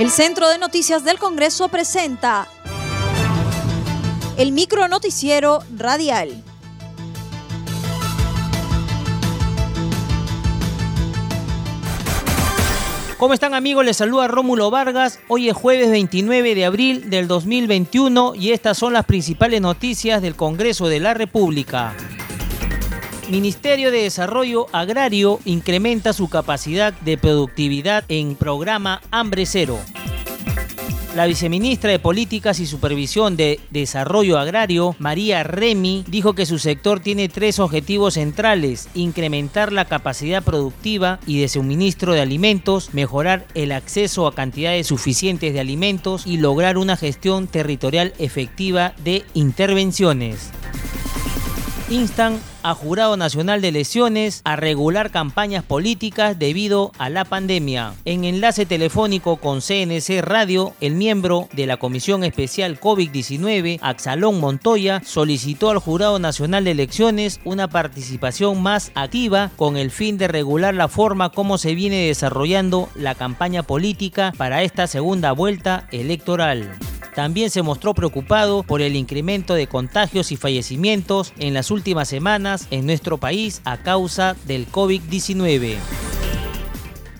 El Centro de Noticias del Congreso presenta el micro noticiero radial. ¿Cómo están amigos? Les saluda Rómulo Vargas. Hoy es jueves 29 de abril del 2021 y estas son las principales noticias del Congreso de la República. Ministerio de Desarrollo Agrario incrementa su capacidad de productividad en programa Hambre Cero. La viceministra de Políticas y Supervisión de Desarrollo Agrario, María Remy, dijo que su sector tiene tres objetivos centrales, incrementar la capacidad productiva y de suministro de alimentos, mejorar el acceso a cantidades suficientes de alimentos y lograr una gestión territorial efectiva de intervenciones instan a Jurado Nacional de Elecciones a regular campañas políticas debido a la pandemia. En enlace telefónico con CNC Radio, el miembro de la Comisión Especial COVID-19, Axalón Montoya, solicitó al Jurado Nacional de Elecciones una participación más activa con el fin de regular la forma como se viene desarrollando la campaña política para esta segunda vuelta electoral. También se mostró preocupado por el incremento de contagios y fallecimientos en las últimas semanas en nuestro país a causa del COVID-19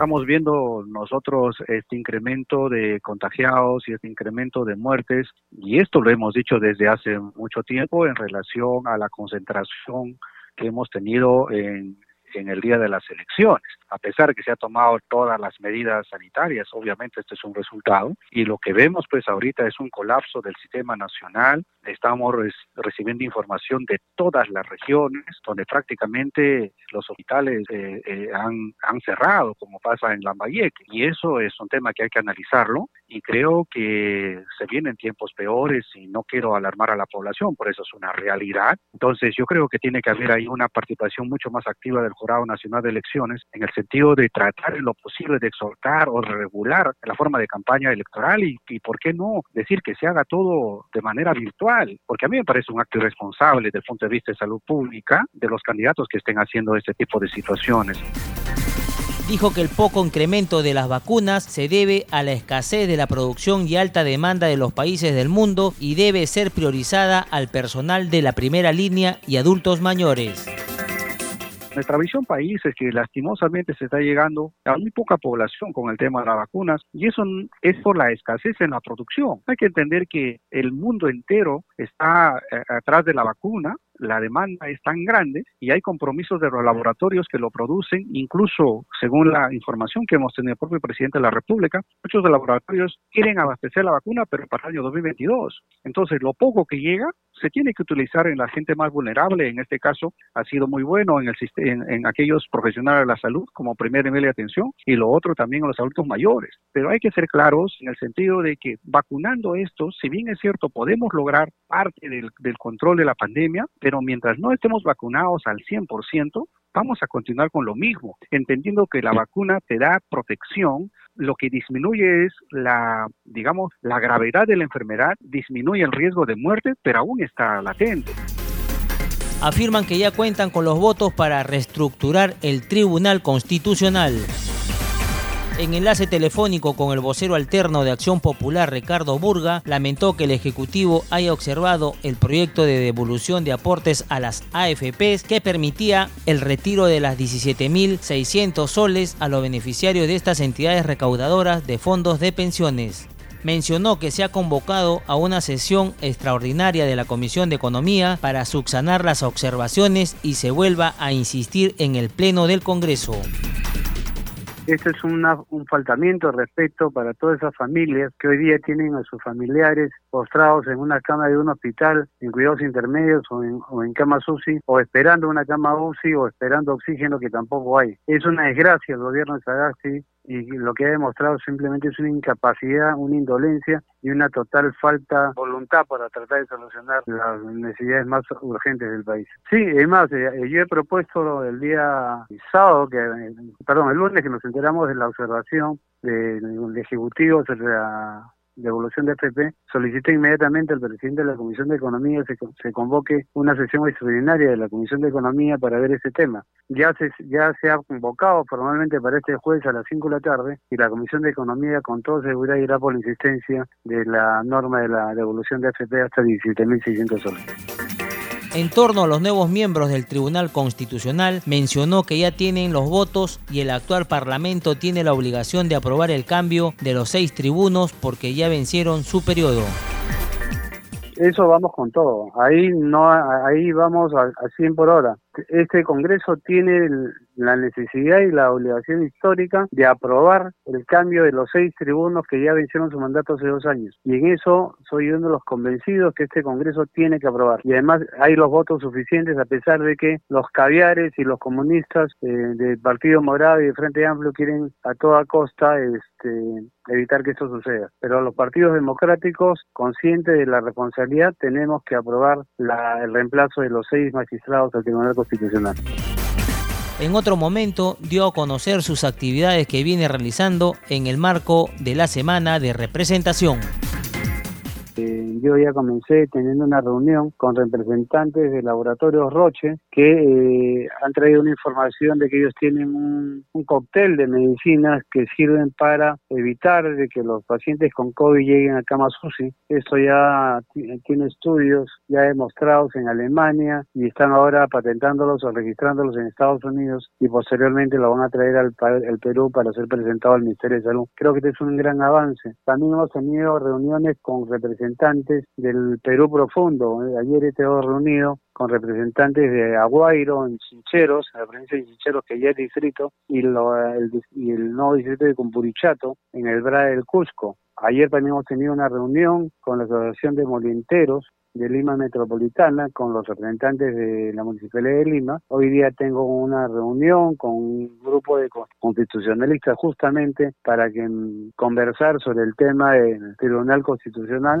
estamos viendo nosotros este incremento de contagiados y este incremento de muertes, y esto lo hemos dicho desde hace mucho tiempo en relación a la concentración que hemos tenido en, en el día de las elecciones a pesar que se ha tomado todas las medidas sanitarias, obviamente este es un resultado, y lo que vemos pues ahorita es un colapso del sistema nacional, estamos recibiendo información de todas las regiones, donde prácticamente los hospitales eh, eh, han, han cerrado, como pasa en Lambayeque, y eso es un tema que hay que analizarlo, y creo que se vienen tiempos peores y no quiero alarmar a la población, por eso es una realidad. Entonces yo creo que tiene que haber ahí una participación mucho más activa del Jurado Nacional de Elecciones en el sentido de tratar en lo posible de exhortar o regular la forma de campaña electoral y, y, por qué no decir que se haga todo de manera virtual, porque a mí me parece un acto irresponsable desde el punto de vista de salud pública de los candidatos que estén haciendo este tipo de situaciones dijo que el poco incremento de las vacunas se debe a la escasez de la producción y alta demanda de los países del mundo y debe ser priorizada al personal de la primera línea y adultos mayores. Nuestra visión país es que lastimosamente se está llegando a muy poca población con el tema de las vacunas y eso es por la escasez en la producción. Hay que entender que el mundo entero está eh, atrás de la vacuna la demanda es tan grande y hay compromisos de los laboratorios que lo producen, incluso según la información que hemos tenido el propio presidente de la República, muchos de laboratorios quieren abastecer la vacuna, pero para el año 2022. Entonces, lo poco que llega se tiene que utilizar en la gente más vulnerable, en este caso ha sido muy bueno en, el, en, en aquellos profesionales de la salud como primer nivel de atención y lo otro también en los adultos mayores. Pero hay que ser claros en el sentido de que vacunando estos, si bien es cierto, podemos lograr parte del, del control de la pandemia, pero mientras no estemos vacunados al 100%, vamos a continuar con lo mismo, entendiendo que la vacuna te da protección, lo que disminuye es la, digamos, la gravedad de la enfermedad, disminuye el riesgo de muerte, pero aún está latente afirman que ya cuentan con los votos para reestructurar el Tribunal Constitucional. En enlace telefónico con el vocero alterno de Acción Popular, Ricardo Burga, lamentó que el Ejecutivo haya observado el proyecto de devolución de aportes a las AFPs que permitía el retiro de las 17.600 soles a los beneficiarios de estas entidades recaudadoras de fondos de pensiones mencionó que se ha convocado a una sesión extraordinaria de la Comisión de Economía para subsanar las observaciones y se vuelva a insistir en el Pleno del Congreso. Esto es un faltamiento de respeto para todas esas familias que hoy día tienen a sus familiares postrados en una cama de un hospital, en cuidados intermedios o en, o en camas UCI, o esperando una cama UCI o esperando oxígeno que tampoco hay. Es una desgracia el gobierno de Sagasti y lo que ha demostrado simplemente es una incapacidad, una indolencia y una total falta de voluntad para tratar de solucionar las necesidades más urgentes del país. Sí, es más, eh, yo he propuesto el día sábado, que, perdón, el lunes que nos enteramos de la observación del Ejecutivo sobre la devolución de FP, solicité inmediatamente al presidente de la Comisión de Economía se, se convoque una sesión extraordinaria de la Comisión de Economía para ver ese tema. Ya se, ya se ha convocado formalmente para este jueves a las 5 de la tarde y la Comisión de Economía con toda seguridad irá por la insistencia de la norma de la devolución de FP hasta 17.600 soles. En torno a los nuevos miembros del Tribunal Constitucional, mencionó que ya tienen los votos y el actual Parlamento tiene la obligación de aprobar el cambio de los seis tribunos porque ya vencieron su periodo eso vamos con todo. Ahí no, ahí vamos a, a 100 por hora este Congreso tiene la necesidad y la obligación histórica de aprobar el cambio de los seis tribunos que ya vencieron su mandato hace dos años. Y en eso soy uno de los convencidos que este Congreso tiene que aprobar. Y además hay los votos suficientes a pesar de que los caviares y los comunistas eh, del Partido Morado y de Frente Amplio quieren a toda costa este, evitar que esto suceda. Pero los partidos democráticos, conscientes de la responsabilidad, tenemos que aprobar el reemplazo de los seis magistrados del Tribunal Constitucional. En otro momento dio a conocer sus actividades que viene realizando en el marco de la semana de representación yo ya comencé teniendo una reunión con representantes de laboratorios Roche que eh, han traído una información de que ellos tienen un, cóctel de medicinas que sirven para evitar de que los pacientes con COVID lleguen a cama UCI. Esto ya tiene estudios ya demostrados en Alemania y están ahora patentándolos o registrándolos en Estados Unidos y posteriormente lo van a traer al, al Perú para ser presentado al Ministerio de Salud. Creo que este es un gran avance. También hemos tenido reuniones con representantes del Perú profundo. Eh, ayer estado reunido con representantes de Aguairo, en Chincheros, en la provincia de Chincheros, que ya es distrito, y, lo, el, y el nuevo distrito de Cumpurichato, en el BRA del Cusco. Ayer también hemos tenido una reunión con la Asociación de Molinteros de Lima Metropolitana con los representantes de la Municipalidad de Lima. Hoy día tengo una reunión con un grupo de constitucionalistas justamente para que mm, conversar sobre el tema del Tribunal Constitucional.